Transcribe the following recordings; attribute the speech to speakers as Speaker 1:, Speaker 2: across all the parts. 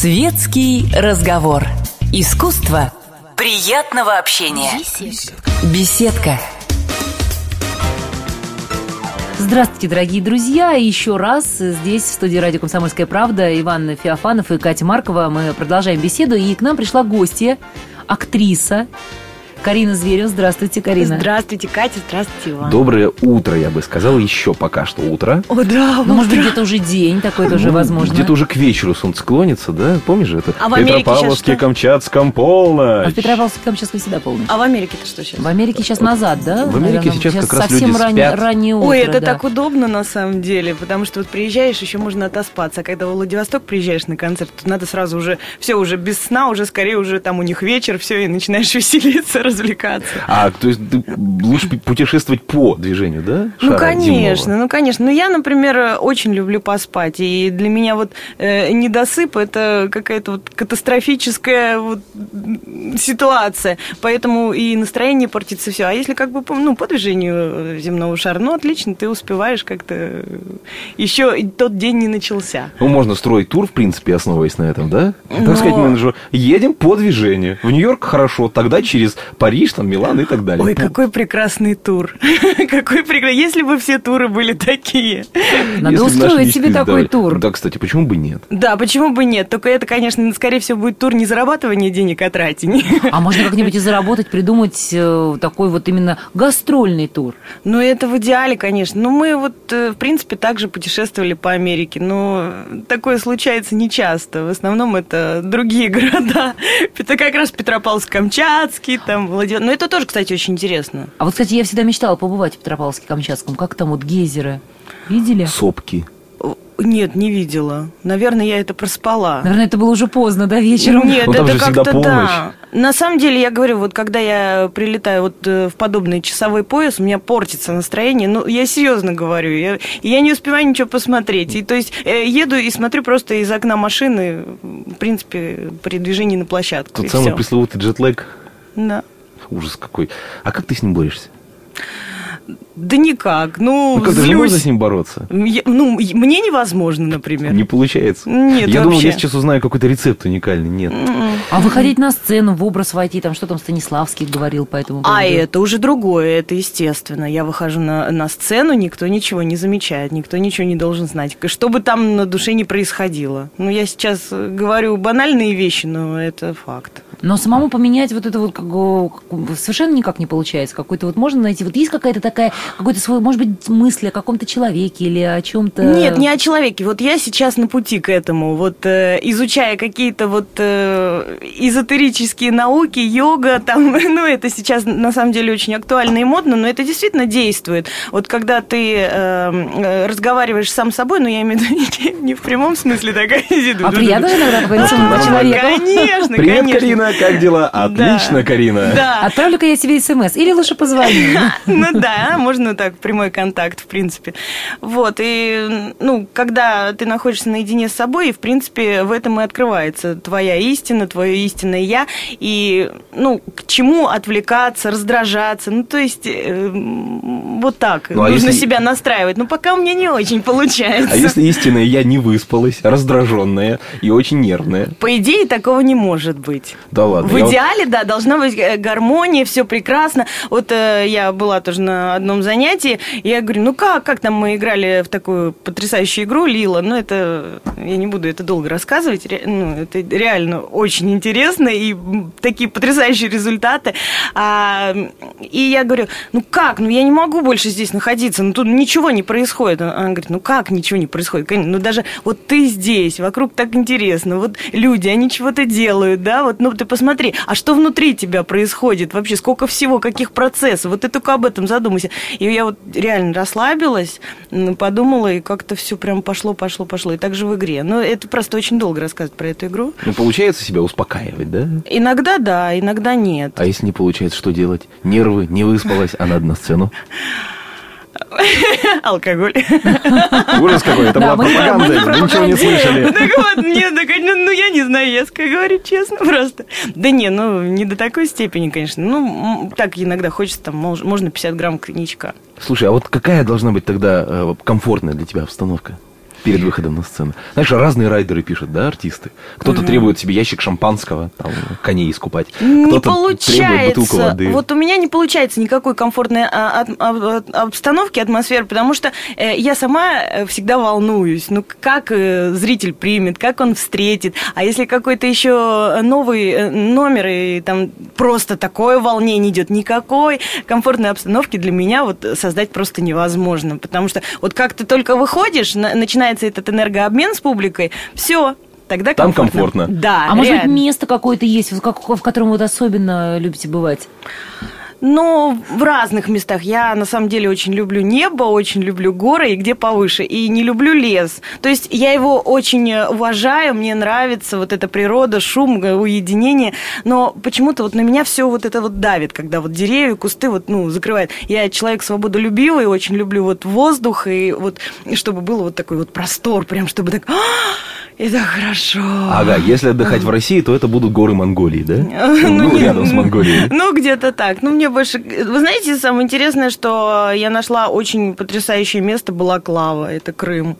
Speaker 1: Светский разговор. Искусство приятного общения. Беседка.
Speaker 2: Здравствуйте, дорогие друзья. Еще раз здесь, в студии радио «Комсомольская правда» Иван Феофанов и Катя Маркова. Мы продолжаем беседу. И к нам пришла гостья, актриса, Карина Зверев. Здравствуйте, Карина.
Speaker 3: Здравствуйте, Катя. Здравствуйте, Иван.
Speaker 4: Доброе утро, я бы сказал, еще пока что утро.
Speaker 3: О, да,
Speaker 2: Ну, может быть, где-то уже день такой тоже
Speaker 4: Ну,
Speaker 2: возможно.
Speaker 4: Где-то уже к вечеру солнце клонится, да? Помнишь же это?
Speaker 3: А в Америке
Speaker 4: Петропавловске,
Speaker 3: сейчас что?
Speaker 4: Камчатском,
Speaker 2: А
Speaker 4: полночь.
Speaker 2: в Петропавловске-Камчатском всегда полночь.
Speaker 3: А в Америке-то что сейчас?
Speaker 2: В Америке сейчас назад, да?
Speaker 4: в Америке
Speaker 2: наверное?
Speaker 4: сейчас как раз
Speaker 2: совсем
Speaker 4: люди
Speaker 2: раннее,
Speaker 4: спят.
Speaker 2: раннее утро.
Speaker 3: Ой, это
Speaker 2: да.
Speaker 3: так удобно на самом деле, потому что вот приезжаешь, еще можно отоспаться, а когда в Владивосток приезжаешь на концерт, то надо сразу уже, все уже без сна, уже скорее уже там у них вечер, все, и начинаешь веселиться, развлекаться.
Speaker 4: А, то есть лучше путешествовать по движению, да?
Speaker 3: Ну, конечно,
Speaker 4: земного?
Speaker 3: ну, конечно. Ну, я, например, очень люблю поспать. И для меня вот э, недосып – это какая-то вот катастрофическая вот ситуация. Поэтому и настроение портится, все. А если как бы, ну, по движению земного шара, ну, отлично, ты успеваешь как-то... Еще и тот день не начался.
Speaker 4: Ну, можно строить тур, в принципе, основываясь на этом, да? Так
Speaker 3: Но-
Speaker 4: сказать, менеджеру, едем по движению. В Нью-Йорк хорошо, тогда через Париж, там, Милан и так далее.
Speaker 3: Ой, какой прекрасный тур. Какой прекрасный. Если бы все туры были такие.
Speaker 2: Надо
Speaker 4: Если
Speaker 2: устроить себе такой тур.
Speaker 4: Да, кстати, почему бы нет?
Speaker 3: Да, почему бы нет? Только это, конечно, скорее всего, будет тур не зарабатывания денег, а тратения.
Speaker 2: А можно как-нибудь и заработать, придумать э, такой вот именно гастрольный тур.
Speaker 3: Ну, это в идеале, конечно. Ну, мы вот, э, в принципе, также путешествовали по Америке, но такое случается нечасто. В основном это другие города. Это как раз Петропавловск-Камчатский, там, Владивосток. Но это тоже, кстати, очень интересно.
Speaker 2: А вот, кстати, я всегда мечтала побывать в Петропавловске-Камчатском. Как там вот гейзеры? Видели?
Speaker 4: Сопки.
Speaker 3: Нет, не видела. Наверное, я это проспала.
Speaker 2: Наверное, это было уже поздно, да, вечером?
Speaker 3: Нет,
Speaker 4: Ну,
Speaker 3: это как-то да. На самом деле, я говорю, вот когда я прилетаю вот э, в подобный часовой пояс, у меня портится настроение. Ну, я серьезно говорю, я, я не успеваю ничего посмотреть. И то есть э, еду и смотрю просто из окна машины, в принципе, при движении на площадку.
Speaker 4: Тот самый
Speaker 3: всё.
Speaker 4: пресловутый джетлэг.
Speaker 3: Да.
Speaker 4: Ужас какой. А как ты с ним борешься?
Speaker 3: Да никак. Ну,
Speaker 4: Ну, как даже
Speaker 3: злюсь.
Speaker 4: можно с ним бороться?
Speaker 3: Я- ну, мне невозможно, например.
Speaker 4: Не получается.
Speaker 3: Нет,
Speaker 4: Я думал, я сейчас узнаю какой-то рецепт уникальный. Нет.
Speaker 3: М-м.
Speaker 2: А выходить на сцену, в образ войти, там что там Станиславский говорил по этому поводу?
Speaker 3: А это уже другое, это естественно. Я выхожу на, на сцену, никто ничего не замечает, никто ничего не должен знать. Что бы там на душе не происходило. Ну, я сейчас э, говорю банальные вещи, но это факт.
Speaker 2: Но самому поменять вот это вот как бы, как- совершенно никак не получается. Какой-то вот можно найти, вот есть какая-то такая, какой-то свой, может быть, мысль о каком-то человеке или о чем-то...
Speaker 3: Нет, не о человеке. Вот я сейчас на пути к этому. Вот э, изучая какие-то вот э, эзотерические науки, йога, там, ну, это сейчас на самом деле очень актуально и модно, но это действительно действует. Вот когда ты э, э, разговариваешь сам с собой, ну, я имею в виду не, в прямом смысле такая
Speaker 2: А приятно же иногда поговорить с человеком?
Speaker 3: Конечно,
Speaker 4: Привет,
Speaker 3: конечно.
Speaker 4: Карина, как дела?
Speaker 3: Да.
Speaker 4: Отлично, Карина.
Speaker 3: Да.
Speaker 2: Отправлю-ка я себе смс. Или лучше позвоню.
Speaker 3: Ну да, можно так, прямой контакт, в принципе. Вот, и, ну, когда ты находишься наедине с собой, и, в принципе, в этом и открывается твоя истина, твое истинное «я», и, ну, к чему отвлекаться, раздражаться, ну, то есть, э, вот так,
Speaker 4: Ну, а
Speaker 3: нужно
Speaker 4: если-
Speaker 3: себя настраивать. Но пока у меня не очень получается.
Speaker 4: А если истинная я не выспалась, раздраженная и очень нервная?
Speaker 3: По идее, такого не может быть.
Speaker 4: Да ладно.
Speaker 3: В
Speaker 4: я вот-
Speaker 3: идеале, да, должна быть э, гармония, все прекрасно. Вот э, я была тоже на одном занятии, я говорю, ну как, как там мы играли в такую потрясающую игру Лила, ну это, я не буду это долго рассказывать, ре- ну это реально очень интересно, и такие потрясающие результаты. А, и я говорю, ну как, ну я не могу больше здесь находиться, ну тут ничего не происходит. Она говорит, ну как ничего не происходит? Конечно, Ну даже вот ты здесь, вокруг так интересно, вот люди, они чего-то делают, да, вот, ну ты посмотри, а что внутри тебя происходит? Вообще, сколько всего, каких процессов, вот ты только об этом задумайся. И я вот реально расслабилась, подумала, и как-то все прям пошло, пошло, пошло. И так же в игре. Но это просто очень долго рассказывать про эту игру.
Speaker 4: Ну, получается себя успокаивать, да?
Speaker 3: Иногда да, иногда нет.
Speaker 4: А если не получается, что делать? Нервы, не выспалась, а надо на сцену.
Speaker 3: Алкоголь.
Speaker 4: Ужас какой, это была пропаганда, ничего не слышали.
Speaker 3: Так вот, нет, ну, ну, я не знаю, я ска- говорю честно просто. Да не, ну не до такой степени, конечно. Ну, так иногда хочется, там, мож- можно 50 грамм коньячка.
Speaker 4: Слушай, а вот какая должна быть тогда э, комфортная для тебя обстановка? Перед выходом на сцену. Знаешь, разные райдеры пишут, да, артисты. Кто-то требует себе ящик шампанского, там, коней искупать.
Speaker 3: Не
Speaker 4: Кто-то
Speaker 3: получается.
Speaker 4: требует бутылку воды.
Speaker 3: Вот у меня не получается никакой комфортной а, а, от- обстановки, атмосферы, потому что э, я сама э, всегда волнуюсь. Ну, как э, зритель примет, как он встретит. А если какой-то еще новый номер, и там просто такое волнение идет, никакой комфортной обстановки для меня вот создать просто невозможно. Потому что вот как ты только выходишь, на- начинается этот энергообмен с публикой, все. Тогда
Speaker 4: Там
Speaker 3: комфортно.
Speaker 4: комфортно.
Speaker 3: Да,
Speaker 2: А может быть,
Speaker 3: реально.
Speaker 2: место какое-то есть, вот как- в котором вот особенно любите бывать?
Speaker 3: Ну, в разных местах. Я на самом деле очень люблю небо, очень люблю горы и где повыше. И не люблю лес. То есть я его очень уважаю, мне нравится вот эта природа, шум, э, уединение. Но почему-то вот на меня все вот это вот давит, когда вот деревья, кусты вот, ну, закрывают. Я человек свободолюбивый, очень люблю вот воздух, и вот чтобы был вот такой вот простор, прям чтобы так... «А, Это хорошо.
Speaker 4: Ага, если отдыхать в России, то это будут горы Монголии, да? Ну,
Speaker 3: не-
Speaker 4: рядом с Монголией.
Speaker 3: Ну, где-то так. Ну, мне больше... Вы знаете, самое интересное, что я нашла очень потрясающее место Балаклава. Это Крым.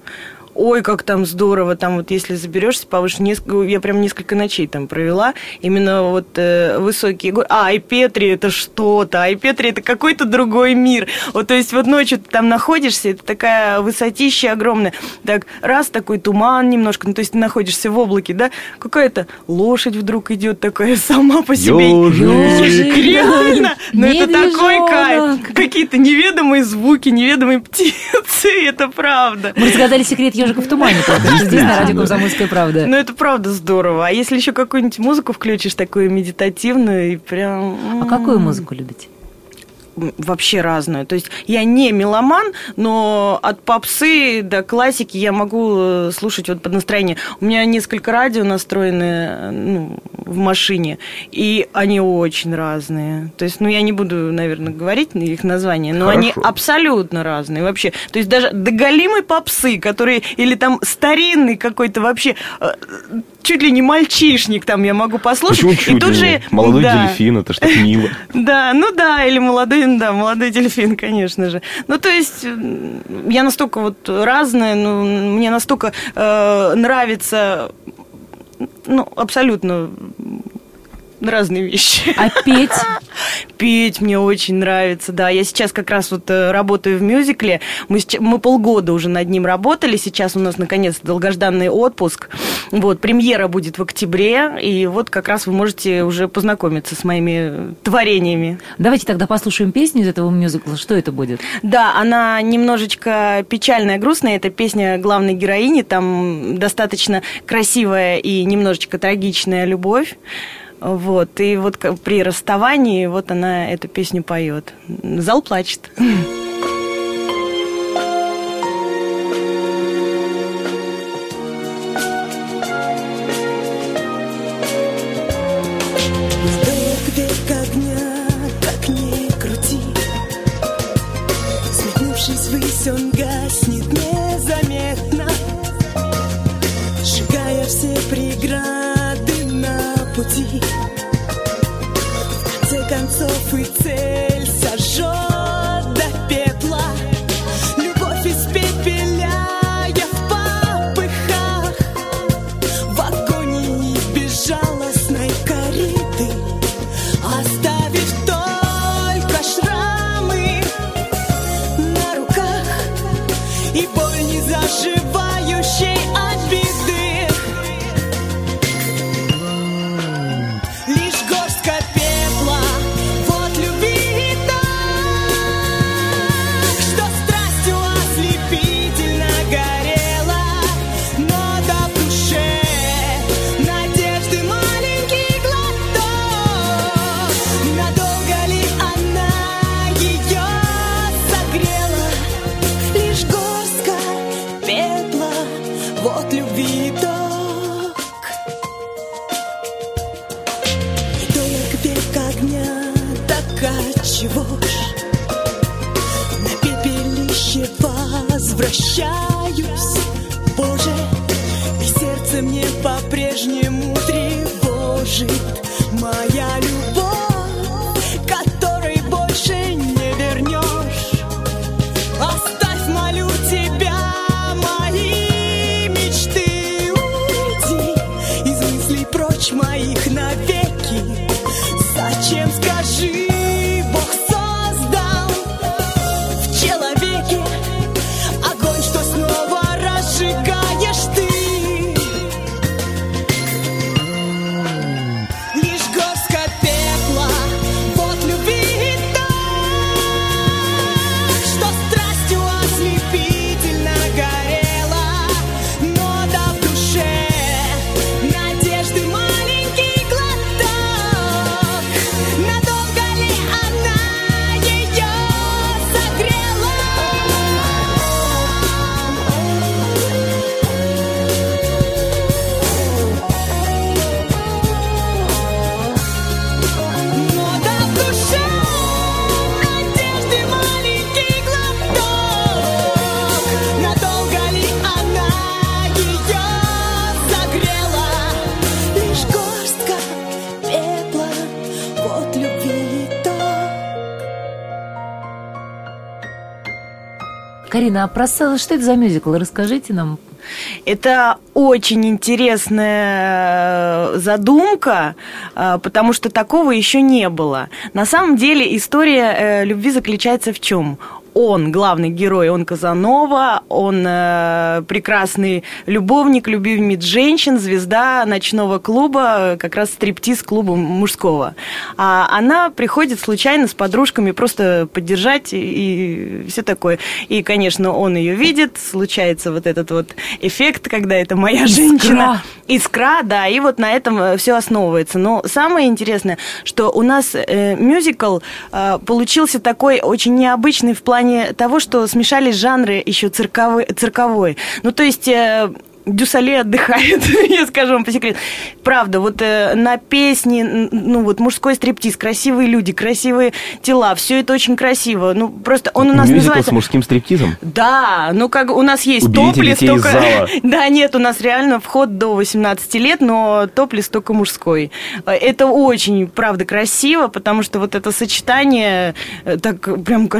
Speaker 3: Ой, как там здорово, там вот если заберешься повыше, несколько, я прям несколько ночей там провела, именно вот э, высокие горы. А, Айпетри это что-то, Айпетри это какой-то другой мир. Вот, то есть вот ночью ты там находишься, это такая высотища огромная, так раз такой туман немножко, ну то есть ты находишься в облаке, да, какая-то лошадь вдруг идет такая сама по себе.
Speaker 4: Ёжик.
Speaker 3: Реально, но это такой кайф. Какие-то неведомые звуки, неведомые птицы, это правда.
Speaker 2: Мы разгадали секрет ежика в тумане, только здесь на радио «Комсомольская правда».
Speaker 3: Ну, это правда здорово. А если еще какую-нибудь музыку включишь, такую медитативную, и прям...
Speaker 2: А какую музыку любите?
Speaker 3: Вообще разную. То есть я не меломан, но от попсы до классики я могу э, слушать вот под настроение. У меня несколько радио настроены э, ну, в машине, и они очень разные. То есть, ну, я не буду, наверное, говорить их названия, но они
Speaker 4: Хорошо.
Speaker 3: абсолютно разные вообще. То есть даже доголимой попсы, которые, или там старинный какой-то вообще э, чуть ли не мальчишник там я могу послушать.
Speaker 4: Почему
Speaker 3: и
Speaker 4: чуть
Speaker 3: тут
Speaker 4: ли
Speaker 3: же?
Speaker 4: Молодой
Speaker 3: да.
Speaker 4: дельфин, это так мило.
Speaker 3: Да, ну да, или молодой, да, молодой дельфин, конечно же. Ну, то есть, я настолько вот разная, ну, мне настолько э, нравится, ну, абсолютно разные вещи.
Speaker 2: А петь?
Speaker 3: Петь мне очень нравится, да. Я сейчас как раз вот э, работаю в мюзикле. Мы, мы полгода уже над ним работали. Сейчас у нас, наконец, долгожданный отпуск. Вот, премьера будет в октябре. И вот как раз вы можете уже познакомиться с моими творениями.
Speaker 2: Давайте тогда послушаем песню из этого мюзикла. Что это будет?
Speaker 3: Да, она немножечко печальная, грустная. Это песня главной героини. Там достаточно красивая и немножечко трагичная любовь. Вот, и вот при расставании вот она эту песню поет. Зал плачет.
Speaker 2: Карина, а про что это за мюзикл? Расскажите нам.
Speaker 3: Это очень интересная э, задумка, э, потому что такого еще не было. На самом деле история э, любви заключается в чем? Он главный герой, он Казанова, он э, прекрасный любовник, любимец женщин, звезда ночного клуба, как раз стриптиз клуба мужского. А она приходит случайно с подружками просто поддержать и, и все такое. И, конечно, он ее видит, случается вот этот вот эффект, когда это моя Искра. женщина. Искра, да, и вот на этом э, все основывается. Но самое интересное, что у нас э, мюзикл э, получился такой очень необычный в плане плане того, что смешались жанры еще цирковой. цирковой. Ну, то есть э, Дюсале отдыхает, я скажу вам по секрету. Правда, вот э, на песни, ну вот мужской стриптиз, красивые люди, красивые тела, все это очень красиво. Ну просто он у нас
Speaker 4: Мюзикл
Speaker 3: называется...
Speaker 4: с мужским стриптизом?
Speaker 3: Да, ну как у нас есть
Speaker 4: Уберите
Speaker 3: топлес, только...
Speaker 4: зала.
Speaker 3: да, нет, у нас реально вход до 18 лет, но топлес только мужской. Это очень, правда, красиво, потому что вот это сочетание э, так прям...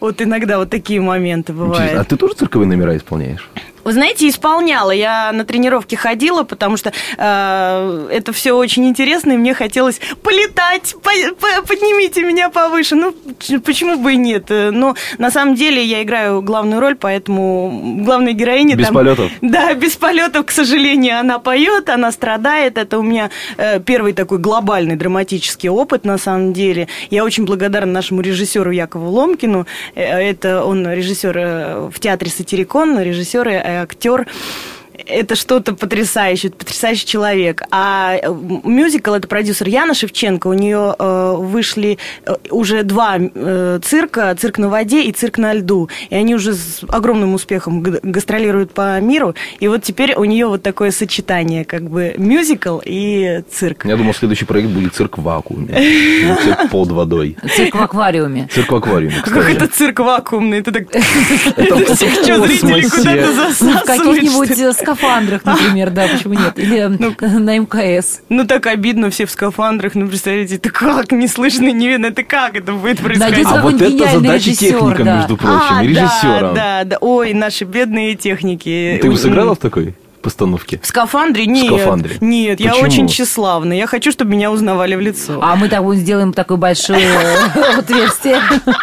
Speaker 3: Вот иногда вот такие моменты бывают.
Speaker 4: А ты тоже цирковые номера исполняешь?
Speaker 3: Вы знаете, исполняла. Я на тренировки ходила, потому что э, это все очень интересно, и мне хотелось полетать, по, по, поднимите меня повыше. Ну, почему бы и нет? Но на самом деле я играю главную роль, поэтому главная героиня...
Speaker 4: Без
Speaker 3: там,
Speaker 4: полетов?
Speaker 3: Да, без полетов, к сожалению. Она поет, она страдает. Это у меня э, первый такой глобальный драматический опыт, на самом деле. Я очень благодарна нашему режиссеру Якову Ломкину. Э, это он режиссер э, в театре «Сатирикон», режиссер и актер это что-то потрясающее, потрясающий человек. А э, мюзикл это продюсер Яна Шевченко. У нее э, вышли э, уже два э, цирка: цирк на воде и цирк на льду. И они уже с огромным успехом гастролируют по миру. И вот теперь у нее вот такое сочетание, как бы мюзикл и цирк.
Speaker 4: Я думал, следующий проект будет цирк в вакууме. Цирк под водой.
Speaker 2: Цирк в аквариуме.
Speaker 4: Цирк в аквариуме.
Speaker 3: Как это цирк вакуумный? Это так...
Speaker 4: Это
Speaker 3: зрители куда-то засасывают?
Speaker 2: В каких-нибудь скафандрах, например, да, почему нет? Или ну, на МКС.
Speaker 3: Ну, так обидно, все в скафандрах. Ну, представляете, это как? Не слышно, не видно. Это как это будет происходить?
Speaker 4: А вот это задача техника, между прочим,
Speaker 3: а,
Speaker 4: режиссера.
Speaker 3: Да, да, да. Ой, наши бедные техники.
Speaker 4: Ты бы сыграла в такой? Постановке?
Speaker 3: В скафандре? Нет.
Speaker 4: В скафандре.
Speaker 3: Нет,
Speaker 4: Почему?
Speaker 3: я очень тщеславна. Я хочу, чтобы меня узнавали в лицо.
Speaker 2: А мы так сделаем такое большое отверстие.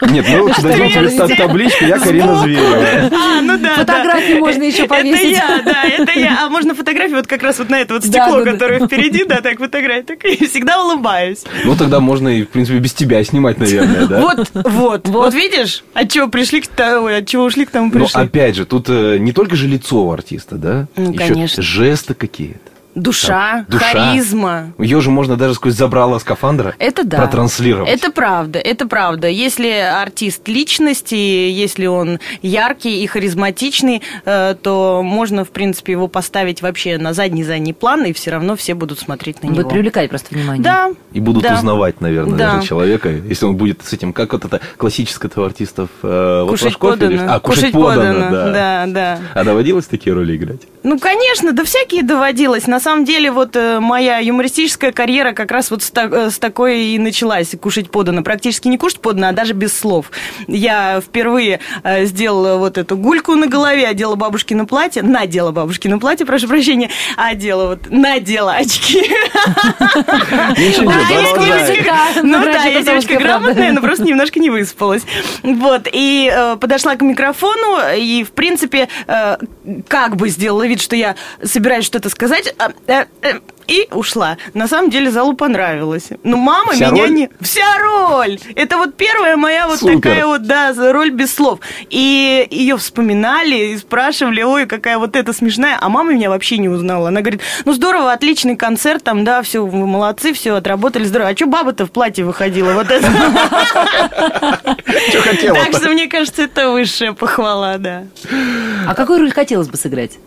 Speaker 4: Нет, мы дадим тебе табличку «Я Карина Зверева».
Speaker 3: А, ну да.
Speaker 2: Фотографии можно еще повесить.
Speaker 3: Это я, да, это я. А можно фотографию вот как раз вот на это вот стекло, которое впереди, да, так фотография. Так и всегда улыбаюсь.
Speaker 4: Ну, тогда можно и, в принципе, без тебя снимать, наверное, да?
Speaker 3: Вот, вот. Вот видишь? От чего пришли к тому, от чего ушли к тому пришли.
Speaker 4: Но опять же, тут э, не только же лицо у артиста, да?
Speaker 3: Ну, конечно.
Speaker 4: Жесты какие-то.
Speaker 3: Душа,
Speaker 4: Душа,
Speaker 3: харизма.
Speaker 4: Ее же можно даже сквозь забрала скафандра
Speaker 3: это да.
Speaker 4: протранслировать.
Speaker 3: Это правда, это правда. Если артист личности, если он яркий и харизматичный, э, то можно, в принципе, его поставить вообще на задний-задний план, и все равно все будут смотреть на него.
Speaker 2: Будет привлекать просто внимание.
Speaker 3: Да.
Speaker 4: И будут
Speaker 3: да.
Speaker 4: узнавать, наверное,
Speaker 3: да.
Speaker 4: даже человека, если он будет с этим, как вот это классическое у артистов.
Speaker 3: Э, кушать
Speaker 4: вот
Speaker 3: подано.
Speaker 4: А, кушать,
Speaker 3: кушать
Speaker 4: подано,
Speaker 3: подано,
Speaker 4: да.
Speaker 3: да, да.
Speaker 4: А доводилось такие роли играть?
Speaker 3: Ну, конечно, да всякие доводилось. На самом деле, вот э, моя юмористическая карьера как раз вот с, та- с такой и началась. Кушать подано. Практически не кушать подано, а даже без слов. Я впервые э, сделала вот эту гульку на голове, одела бабушкино платье, надела бабушкино платье, прошу прощения, одела вот, надела очки. Ну да, я девочка грамотная, но просто немножко не выспалась. Вот, и э, подошла к микрофону, и, в принципе, э, как бы сделала вид, что я собираюсь что-то сказать, а, э, и ушла. На самом деле залу понравилось. Но мама
Speaker 4: Вся
Speaker 3: меня
Speaker 4: роль?
Speaker 3: не... Вся роль! Это вот первая моя вот
Speaker 4: Супер.
Speaker 3: такая вот, да, роль без слов. И ее вспоминали и спрашивали, ой, какая вот эта смешная. А мама меня вообще не узнала. Она говорит, ну здорово, отличный концерт, там, да, все, вы молодцы, все, отработали здорово. А что баба-то в платье выходила? Вот это.
Speaker 4: Что хотела
Speaker 3: Так что, мне кажется, это высшая похвала, да.
Speaker 2: А какую роль хотелось бы сыграть?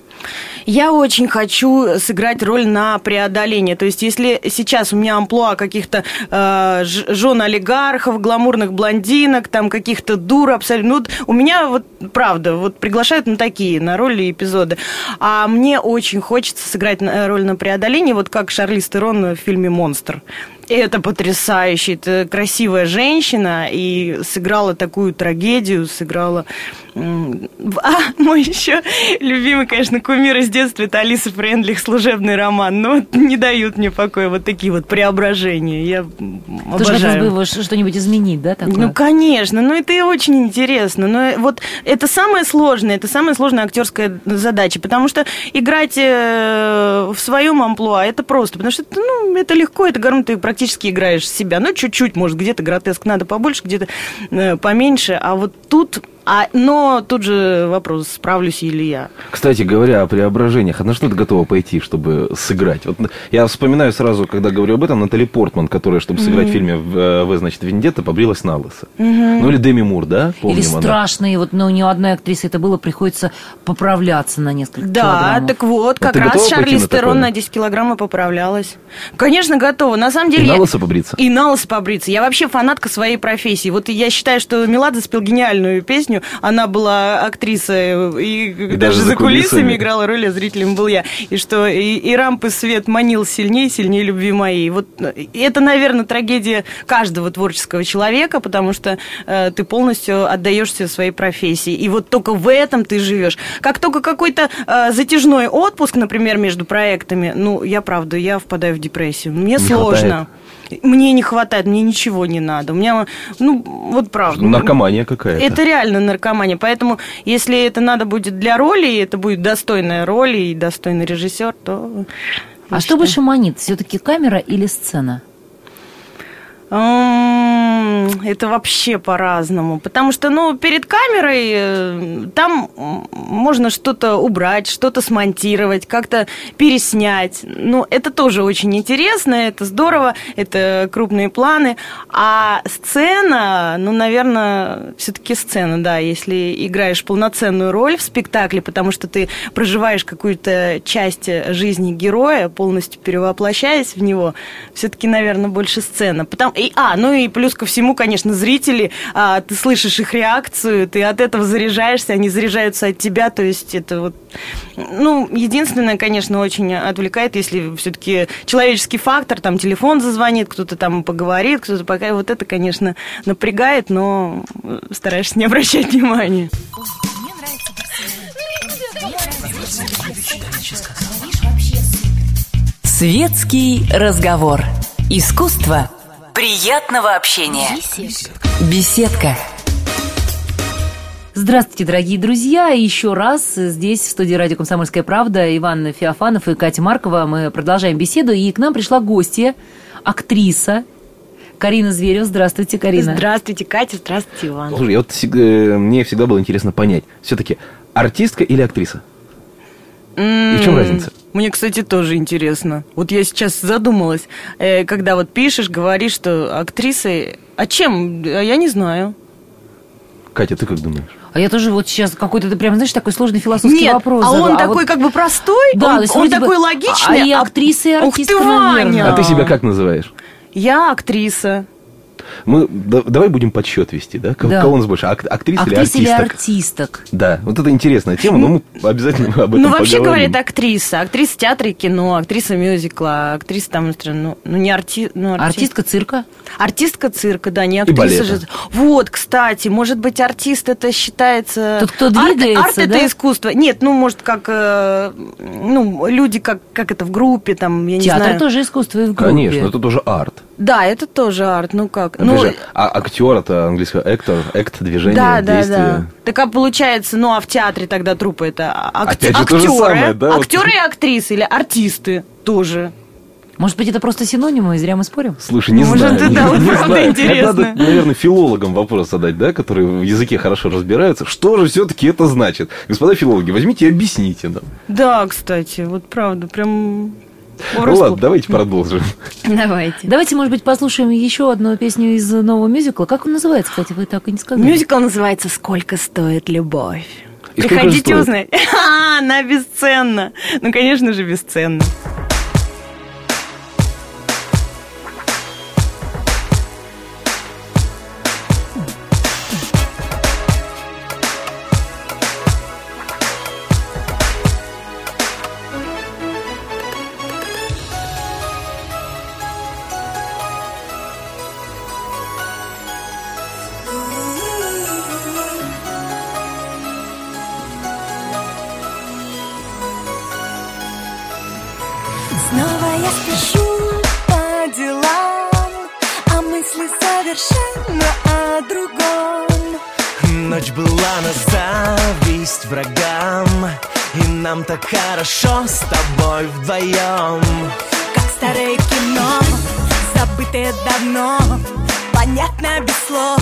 Speaker 3: Я очень хочу сыграть роль на преодоление. То есть, если сейчас у меня амплуа каких-то э, жен олигархов, гламурных блондинок, там каких-то дур абсолютно. Ну, у меня вот правда, вот приглашают на такие, на роли и эпизоды. А мне очень хочется сыграть на- роль на преодоление, вот как Шарлиз Терон в фильме Монстр. Это потрясающе. Это красивая женщина и сыграла такую трагедию, сыграла... А, мой еще любимый, конечно, кумир из детства это Алиса Френдлих «Служебный роман». Но вот не дают мне покоя вот такие вот преображения. Я
Speaker 2: Тоже
Speaker 3: обожаю.
Speaker 2: его ш- что-нибудь изменить, да, такое?
Speaker 3: Ну, конечно, ну это и очень интересно. Но вот это самое сложное, это самая сложная актерская задача, потому что играть э, в своем амплуа это просто, потому что ну, это легко, это говорю, ты практически играешь себя. Ну, чуть-чуть, может, где-то гротеск надо побольше, где-то э, поменьше, а вот тут... А, но тут же вопрос, справлюсь ли я.
Speaker 4: Кстати говоря о преображениях, а на что ты готова пойти, чтобы сыграть? Вот я вспоминаю сразу, когда говорю об этом, Натали Портман, которая, чтобы сыграть в фильме в, э, «В, значит, Вендетта, побрилась на лысо. Ну или Деми Мур, да? Помним
Speaker 2: Или
Speaker 4: она.
Speaker 2: страшные, вот ну, ни у одной актрисы это было, приходится поправляться на несколько
Speaker 3: Да,
Speaker 2: килограммов.
Speaker 3: так вот,
Speaker 4: А
Speaker 3: как
Speaker 4: ты
Speaker 3: раз Шарлиз
Speaker 4: на?
Speaker 3: Терон на 10 килограмм и поправлялась. Конечно, готова. На самом деле...
Speaker 4: И на
Speaker 3: я-
Speaker 4: лысо побриться?
Speaker 3: И на лысо побриться. Я вообще фанатка своей профессии. Вот я считаю, что Меладзе спел гениальную песню. Она была актриса и, даже,
Speaker 4: даже
Speaker 3: за
Speaker 4: за
Speaker 3: кулисами.
Speaker 4: кулисами.
Speaker 3: играла роль, а зрителем был я. И что и, и рампы свет манил сильнее, сильнее любви моей. Вот э, это, наверное, трагедия каждого творческого человека, потому что э, ты полностью отдаешься своей профессии. И вот только в этом ты живешь. Как только какой-то э, затяжной отпуск, например, между проектами, ну, я правда, я впадаю в депрессию. Мне
Speaker 4: Не
Speaker 3: сложно. Мне не хватает, мне ничего не надо. У меня, ну, вот правда.
Speaker 4: Наркомания какая-то.
Speaker 3: Это реально наркомания. Поэтому, если это надо будет для роли, и это будет достойная роль и достойный режиссер, то...
Speaker 2: А что больше манит? Все-таки камера или сцена?
Speaker 3: Это вообще по-разному. Потому что, ну, перед камерой э, там можно что-то убрать, что-то смонтировать, как-то переснять. Ну, это тоже очень интересно, это здорово, это крупные планы. А сцена, ну, наверное, все-таки сцена, да, если играешь полноценную роль в спектакле, потому что ты проживаешь какую-то часть жизни героя, полностью перевоплощаясь в него, все-таки, наверное, больше сцена. Потому, и, а, ну и плюс ко всему, конечно, зрители, а, ты слышишь их реакцию, ты от этого заряжаешься, они заряжаются от тебя, то есть это вот, ну, единственное, конечно, очень отвлекает, если все-таки человеческий фактор, там телефон зазвонит, кто-то там поговорит, кто-то пока, вот это, конечно, напрягает, но стараешься не обращать внимания.
Speaker 1: Светский разговор. Искусство приятного общения. Беседка.
Speaker 2: Здравствуйте, дорогие друзья. Еще раз здесь, в студии радио «Комсомольская правда», Иван Феофанов и Катя Маркова. Мы продолжаем беседу. И к нам пришла гостья, актриса Карина Зверева. Здравствуйте, Карина.
Speaker 3: Здравствуйте, Катя, здравствуйте, Иван.
Speaker 4: Слушай, я вот э, мне всегда было интересно понять, все-таки артистка или актриса? И в чем разница?
Speaker 3: Мне, кстати, тоже интересно. Вот я сейчас задумалась, э, когда вот пишешь, говоришь, что актрисы... А чем? А я не знаю.
Speaker 4: Катя, ты как думаешь?
Speaker 2: А я тоже вот сейчас какой-то, ты прям, знаешь, такой сложный философский
Speaker 3: Нет,
Speaker 2: вопрос
Speaker 3: а он
Speaker 2: задала.
Speaker 3: такой
Speaker 2: вот-
Speaker 3: как бы простой,
Speaker 2: Да,
Speaker 3: он, он
Speaker 2: вроде бы-
Speaker 3: такой логичный.
Speaker 2: а и актриса, и
Speaker 3: Ух ты,
Speaker 2: артистка.
Speaker 3: Ваня!
Speaker 4: А ты себя как называешь?
Speaker 3: Я актриса.
Speaker 4: Мы да- давай будем подсчет вести, да? Кого,
Speaker 2: Да.
Speaker 4: кого у нас больше, ак- Актриса или
Speaker 2: или
Speaker 4: артисток?
Speaker 2: артисток?
Speaker 4: Да, вот это интересная тема, но мы обязательно об этом
Speaker 3: Ну, вообще
Speaker 4: поговорим.
Speaker 3: говорят актриса. Актриса театра и кино, актриса мюзикла, актриса там, ну, ну не арти... ну, арти-
Speaker 2: Артистка цирка?
Speaker 3: Артистка цирка, да, не актриса же. Вот, кстати, может быть, артист это считается...
Speaker 2: Тот, кто
Speaker 3: Арт-
Speaker 2: двигается,
Speaker 3: Арт, это
Speaker 2: да?
Speaker 3: искусство. Нет, ну, может, как, э, ну, люди, как, как это, в группе, там, я не
Speaker 2: Театр
Speaker 3: знаю.
Speaker 2: тоже искусство и в группе.
Speaker 4: Конечно, это тоже арт.
Speaker 3: Да, это тоже арт, ну как. Ну,
Speaker 4: же, а актер это английское actor, act, движение,
Speaker 3: да, да,
Speaker 4: действие.
Speaker 3: да. Так а получается, ну а в театре тогда трупы это ак-
Speaker 4: Опять же, то же
Speaker 3: актеры,
Speaker 4: самое, да, вот.
Speaker 3: актеры и актрисы или артисты тоже.
Speaker 2: Может быть, это просто синонимы, и зря мы спорим?
Speaker 4: Слушай, не
Speaker 3: Может,
Speaker 4: знаю.
Speaker 3: да,
Speaker 4: не-
Speaker 3: вот
Speaker 4: не
Speaker 3: правда
Speaker 4: знаю.
Speaker 3: интересно.
Speaker 4: Надо, наверное, филологам вопрос задать, да, которые в языке хорошо разбираются. Что же все-таки это значит? Господа филологи, возьмите и объясните нам.
Speaker 3: Да, кстати, вот правда, прям.
Speaker 4: Ну ладно, давайте продолжим.
Speaker 3: Давайте.
Speaker 2: Давайте, может быть, послушаем еще одну песню из нового мюзикла. Как он называется, кстати, вы так и не сказали.
Speaker 3: Мюзикл называется «Сколько стоит любовь».
Speaker 4: И
Speaker 3: Приходите узнать. А, она бесценна. Ну, конечно же, бесценна.
Speaker 5: Зависть врагам И нам так хорошо с тобой вдвоем
Speaker 6: Как старое кино, забытое давно, понятно без слов,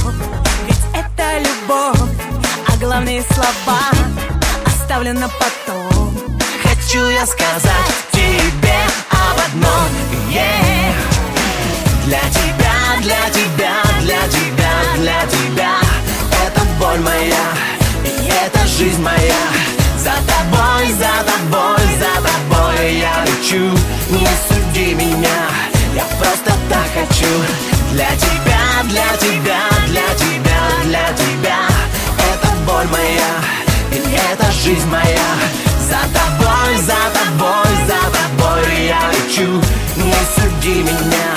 Speaker 6: ведь это любовь, а главные слова оставлю на потом.
Speaker 5: Хочу я сказать тебе об одном yeah. Для тебя, для тебя, для тебя, для тебя Это боль моя, это жизнь моя. За тобой, за тобой, за тобой я лечу. Не суди меня, я просто так хочу. Для тебя, для тебя, для тебя, для тебя. Это боль моя, и это жизнь моя. За тобой, за тобой, за тобой я лечу. Не суди меня,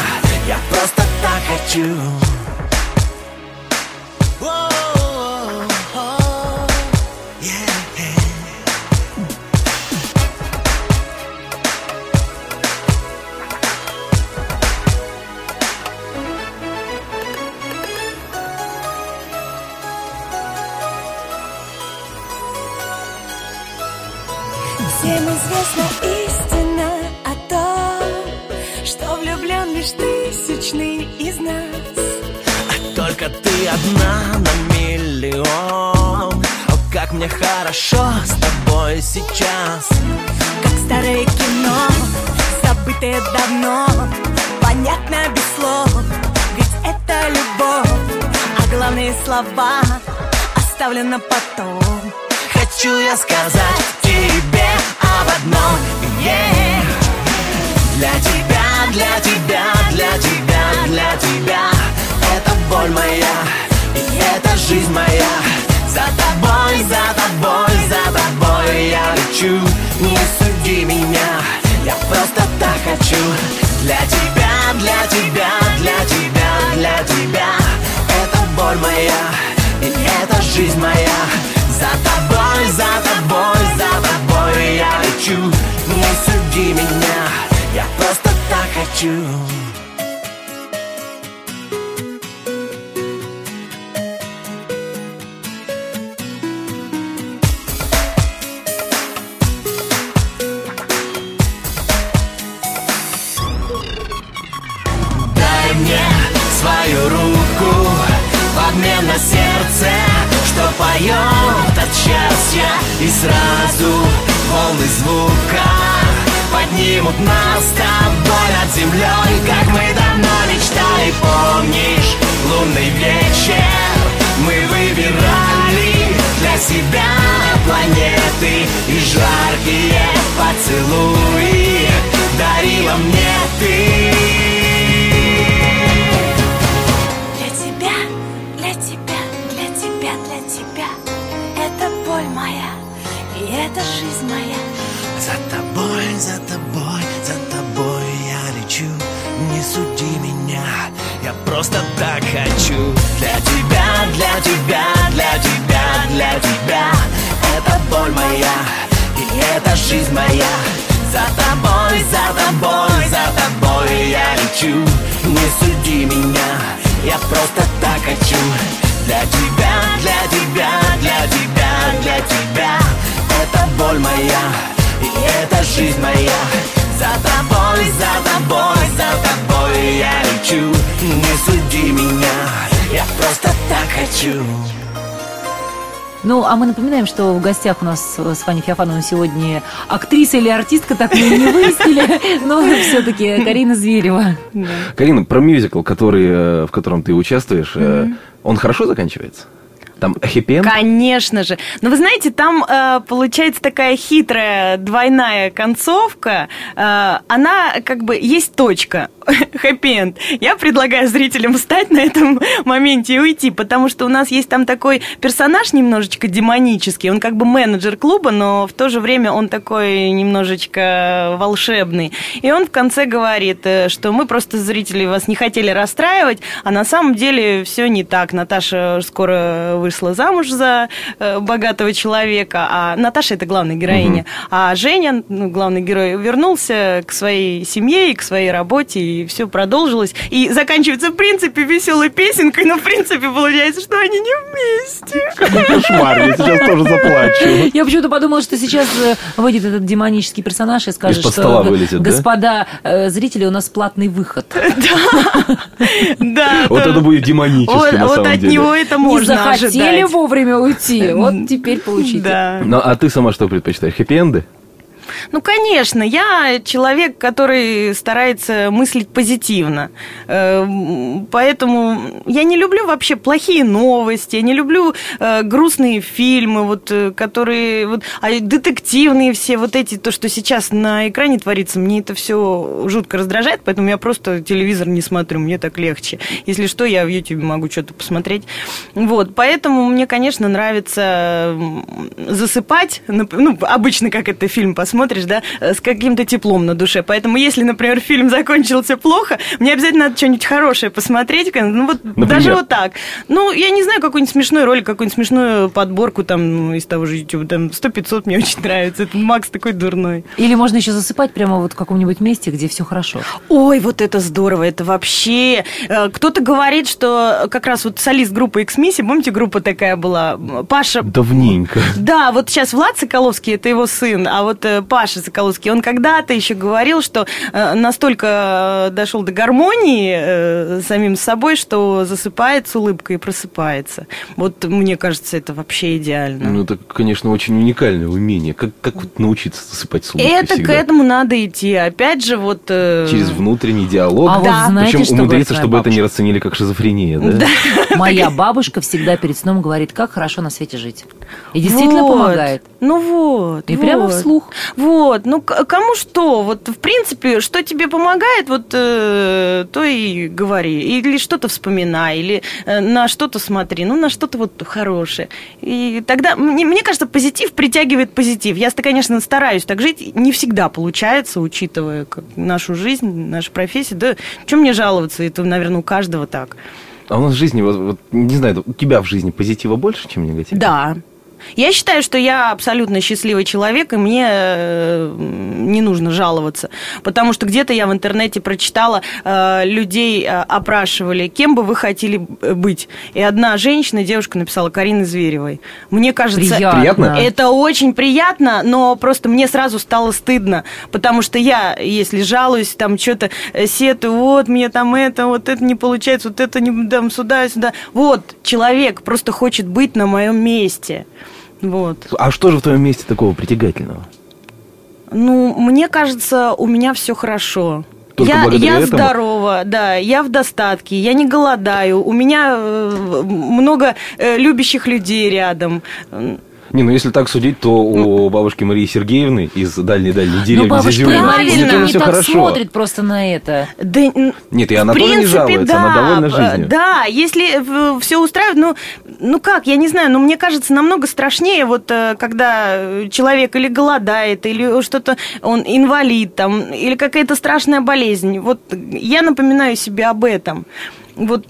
Speaker 5: я просто так хочу одна на миллион. О, как мне хорошо с тобой сейчас.
Speaker 6: Как старое кино, забытое давно, понятно без слов, ведь это любовь, а главные слова оставлю на потом.
Speaker 5: Хочу я сказать тебе об одном. Yeah. Для тебя, для тебя, для тебя, для тебя. Это боль моя, и это жизнь моя. За тобой, за тобой, за тобой я лечу. Не суди меня, я просто так хочу. Для тебя, для тебя, для тебя, для тебя. Это боль моя, и это жизнь моя. За тобой, за тобой, за тобой я лечу. Не суди меня, я просто так хочу мне свою руку. В обмен на сердце, что поет от счастья. И сразу волны звука поднимут нас с тобой над землей, как мы давно мечтали, помнишь, лунный вечер? Мы выбирали для себя планеты и жаркие поцелуи. Дарила мне ты.
Speaker 6: Это жизнь моя.
Speaker 5: За тобой, за тобой, за тобой я лечу. Не суди меня, я просто так хочу. Для тебя, для тебя, для тебя, для тебя. Это боль моя, и это жизнь моя. За тобой, за тобой, за тобой я лечу. Не суди боль моя, и это жизнь моя За тобой, за тобой, за тобой я лечу Не суди меня, я просто так хочу
Speaker 2: Ну, а мы напоминаем, что в гостях у нас с Ваней Феофановой сегодня актриса или артистка, так мы не выяснили, но все-таки Карина Зверева.
Speaker 4: Карина, про мюзикл, который, э, в котором ты участвуешь, э, он хорошо заканчивается? Там хэппи
Speaker 3: Конечно же. Но вы знаете, там э, получается такая хитрая двойная концовка. Э, она как бы есть точка. хэппи-энд. Я предлагаю зрителям встать на этом моменте и уйти, потому что у нас есть там такой персонаж немножечко демонический. Он как бы менеджер клуба, но в то же время он такой немножечко волшебный. И он в конце говорит, э, что мы просто зрители вас не хотели расстраивать, а на самом деле все не так. Наташа скоро вышла замуж за э, богатого человека, а Наташа это главная героиня, угу. а Женя, ну, главный герой, вернулся к своей семье и к своей работе, и все продолжилось. И заканчивается, в принципе, веселой песенкой, но, в принципе, получается, что они не вместе.
Speaker 4: Какой кошмар, я сейчас тоже заплачу.
Speaker 2: Я почему-то подумала, что сейчас э, выйдет этот демонический персонаж и скажет, что
Speaker 4: вылетит,
Speaker 2: господа да? зрители, у нас платный выход.
Speaker 3: Да. Да.
Speaker 4: Вот это будет демонически, на
Speaker 3: Вот
Speaker 4: от
Speaker 3: него это можно
Speaker 2: захотели вовремя уйти, вот теперь получите. Да.
Speaker 4: Ну, а ты сама что предпочитаешь, хэппи-энды?
Speaker 3: Ну, конечно, я человек, который старается мыслить позитивно. Э, поэтому я не люблю вообще плохие новости, я не люблю э, грустные фильмы, вот, э, которые... Вот, а детективные все вот эти, то, что сейчас на экране творится, мне это все жутко раздражает, поэтому я просто телевизор не смотрю, мне так легче. Если что, я в YouTube могу что-то посмотреть. Вот, поэтому мне, конечно, нравится засыпать, ну, обычно как это фильм посмотреть, смотришь, да, с каким-то теплом на душе. Поэтому, если, например, фильм закончился плохо, мне обязательно надо что-нибудь хорошее посмотреть. Ну, вот Например? даже вот так. Ну, я не знаю, какой-нибудь смешной ролик, какую-нибудь смешную подборку там из того же YouTube. Там 100-500 мне очень нравится. Это Макс такой дурной.
Speaker 2: Или можно еще засыпать прямо вот в каком-нибудь месте, где все хорошо.
Speaker 3: Ой, вот это здорово. Это вообще... Э, кто-то говорит, что как раз вот солист группы X-Missy, помните, группа такая была? Паша...
Speaker 4: Давненько.
Speaker 3: Да, вот сейчас Влад Соколовский, это его сын, а вот э, Паша Соколовский, он когда-то еще говорил, что э, настолько э, дошел до гармонии э, самим собой, что засыпает с улыбкой и просыпается. Вот мне кажется, это вообще идеально.
Speaker 4: Ну, это, конечно, очень уникальное умение. Как, как вот научиться засыпать с улыбкой
Speaker 3: Это
Speaker 4: всегда?
Speaker 3: к этому надо идти. Опять же, вот...
Speaker 4: Через внутренний диалог.
Speaker 2: А да. знаете,
Speaker 4: Причем
Speaker 2: что
Speaker 4: умудриться, чтобы бабушка? это не расценили как шизофрения. Да?
Speaker 2: да. Моя бабушка всегда перед сном говорит, как хорошо на свете жить. И действительно
Speaker 3: вот.
Speaker 2: помогает.
Speaker 3: Ну вот.
Speaker 2: И
Speaker 3: вот.
Speaker 2: прямо вслух.
Speaker 3: Вот. Ну, кому что? Вот, в принципе, что тебе помогает, вот э, то и говори. Или что-то вспоминай, или э, на что-то смотри. Ну, на что-то вот хорошее. И тогда, мне, мне кажется, позитив притягивает позитив. Я-то, конечно, стараюсь так жить. Не всегда получается, учитывая как, нашу жизнь, нашу профессию. Да, чем мне жаловаться? Это, наверное, у каждого так.
Speaker 4: А у нас в жизни, вот, вот, не знаю, у тебя в жизни позитива больше, чем негатива?
Speaker 3: Да, я считаю, что я абсолютно счастливый человек, и мне э, не нужно жаловаться. Потому что где-то я в интернете прочитала, э, людей э, опрашивали, кем бы вы хотели быть. И одна женщина, девушка написала Карины Зверевой. Мне кажется,
Speaker 4: приятно.
Speaker 3: это очень приятно, но просто мне сразу стало стыдно. Потому что я, если жалуюсь, там что-то сетую, вот мне там это, вот это не получается, вот это не там сюда, сюда. Вот, человек просто хочет быть на моем месте. Вот.
Speaker 4: А что же в твоем месте такого притягательного?
Speaker 3: Ну, мне кажется, у меня все хорошо.
Speaker 4: Только
Speaker 3: я я
Speaker 4: этому?
Speaker 3: здорова, да, я в достатке, я не голодаю, у меня э, много э, любящих людей рядом.
Speaker 4: Не, ну если так судить, то у бабушки Марии Сергеевны из дальней-дальней ну, деревни ну,
Speaker 2: Зазюлина
Speaker 3: Мария
Speaker 2: не так хорошо. смотрит просто на это.
Speaker 3: Да,
Speaker 4: Нет, и она
Speaker 3: принципе,
Speaker 4: тоже не жалуется,
Speaker 3: да,
Speaker 4: она довольна жизнью.
Speaker 3: Да, если все устраивает, ну, ну как, я не знаю, но мне кажется, намного страшнее, вот э, когда человек или голодает, или что-то, он инвалид там, или какая-то страшная болезнь. Вот я напоминаю себе об этом. Вот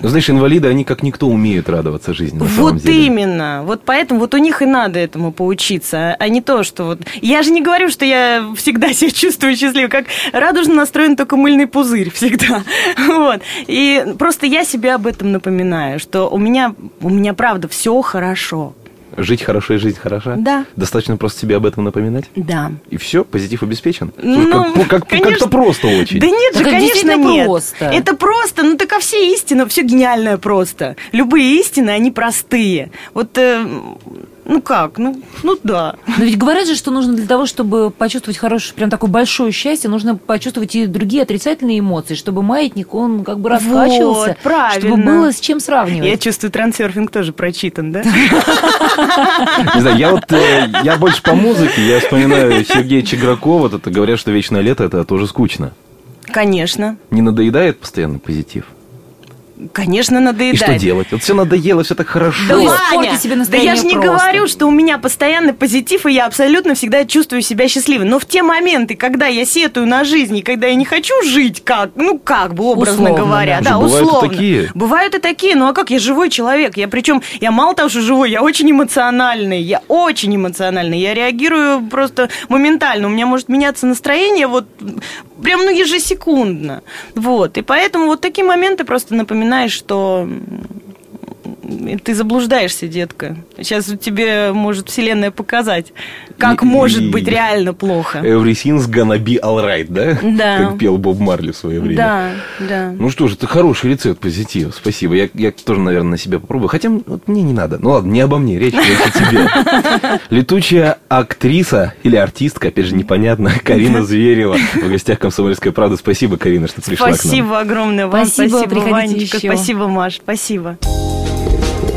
Speaker 4: ну, знаешь, инвалиды, они как никто умеют радоваться жизни. На
Speaker 3: вот
Speaker 4: самом деле.
Speaker 3: именно. Вот поэтому вот у них и надо этому поучиться, а не то, что вот... Я же не говорю, что я всегда себя чувствую счастливой, как радужно настроен только мыльный пузырь всегда. Вот. И просто я себе об этом напоминаю, что у меня, у меня правда все хорошо.
Speaker 4: Жить хорошо и жизнь хороша?
Speaker 3: Да.
Speaker 4: Достаточно просто себе об этом напоминать?
Speaker 3: Да.
Speaker 4: И все, позитив обеспечен?
Speaker 3: Ну,
Speaker 4: как, как,
Speaker 3: конечно...
Speaker 4: как-то просто очень.
Speaker 3: Да нет
Speaker 2: так
Speaker 3: же, конечно, нет.
Speaker 2: просто.
Speaker 3: Это просто, ну так а все истины, все гениальное просто. Любые истины, они простые. Вот э, ну как? Ну, ну да.
Speaker 2: Но ведь говорят же, что нужно для того, чтобы почувствовать хорошее, прям такое большое счастье, нужно почувствовать и другие отрицательные эмоции, чтобы маятник, он как бы раскачивался.
Speaker 3: Вот, правильно.
Speaker 2: Чтобы было с чем сравнивать.
Speaker 3: Я чувствую, трансерфинг тоже прочитан, да?
Speaker 4: Не знаю, я вот, э, я больше по музыке, я вспоминаю Сергея Чегракова, это говорят, что «Вечное лето» это тоже скучно.
Speaker 3: Конечно.
Speaker 4: Не надоедает постоянно позитив?
Speaker 3: Конечно,
Speaker 4: И
Speaker 3: надоедает.
Speaker 4: что делать? Вот все надоело, все так хорошо.
Speaker 2: Да
Speaker 3: Да,
Speaker 2: Ой,
Speaker 3: Ваня,
Speaker 2: себе
Speaker 3: да я же не
Speaker 2: просто.
Speaker 3: говорю, что у меня постоянный позитив, и я абсолютно всегда чувствую себя счастливой. Но в те моменты, когда я сетую на жизнь, и когда я не хочу жить как, ну как бы образно
Speaker 2: Условно,
Speaker 3: говоря,
Speaker 2: да.
Speaker 3: да,
Speaker 4: Бывают и
Speaker 3: условно.
Speaker 4: такие.
Speaker 3: Бывают и такие, ну а как, я живой человек, я причем, я мало того, что живой, я очень эмоциональный, я очень эмоциональный, я реагирую просто моментально, у меня может меняться настроение вот прям, ну, ежесекундно, вот, и поэтому вот такие моменты просто напоминаешь, что ты заблуждаешься, детка. Сейчас тебе может Вселенная показать, как
Speaker 4: И-
Speaker 3: может
Speaker 4: и-
Speaker 3: быть реально плохо.
Speaker 4: Everything's gonna be alright, да?
Speaker 3: Да.
Speaker 4: Как пел Боб Марли в свое время.
Speaker 3: Да, да.
Speaker 4: Ну что ж, это хороший рецепт позитива. Спасибо. Я, я тоже, наверное, на себя попробую. Хотя вот мне не надо. Ну ладно, не обо мне, речь о тебе. Летучая актриса или артистка, опять же, непонятно, Карина Зверева в гостях «Комсомольской правды». Спасибо, Карина, что пришла к нам.
Speaker 3: Спасибо огромное вам.
Speaker 2: Спасибо,
Speaker 3: Спасибо, Ванечка.
Speaker 2: еще.
Speaker 3: Спасибо, Маш. Спасибо.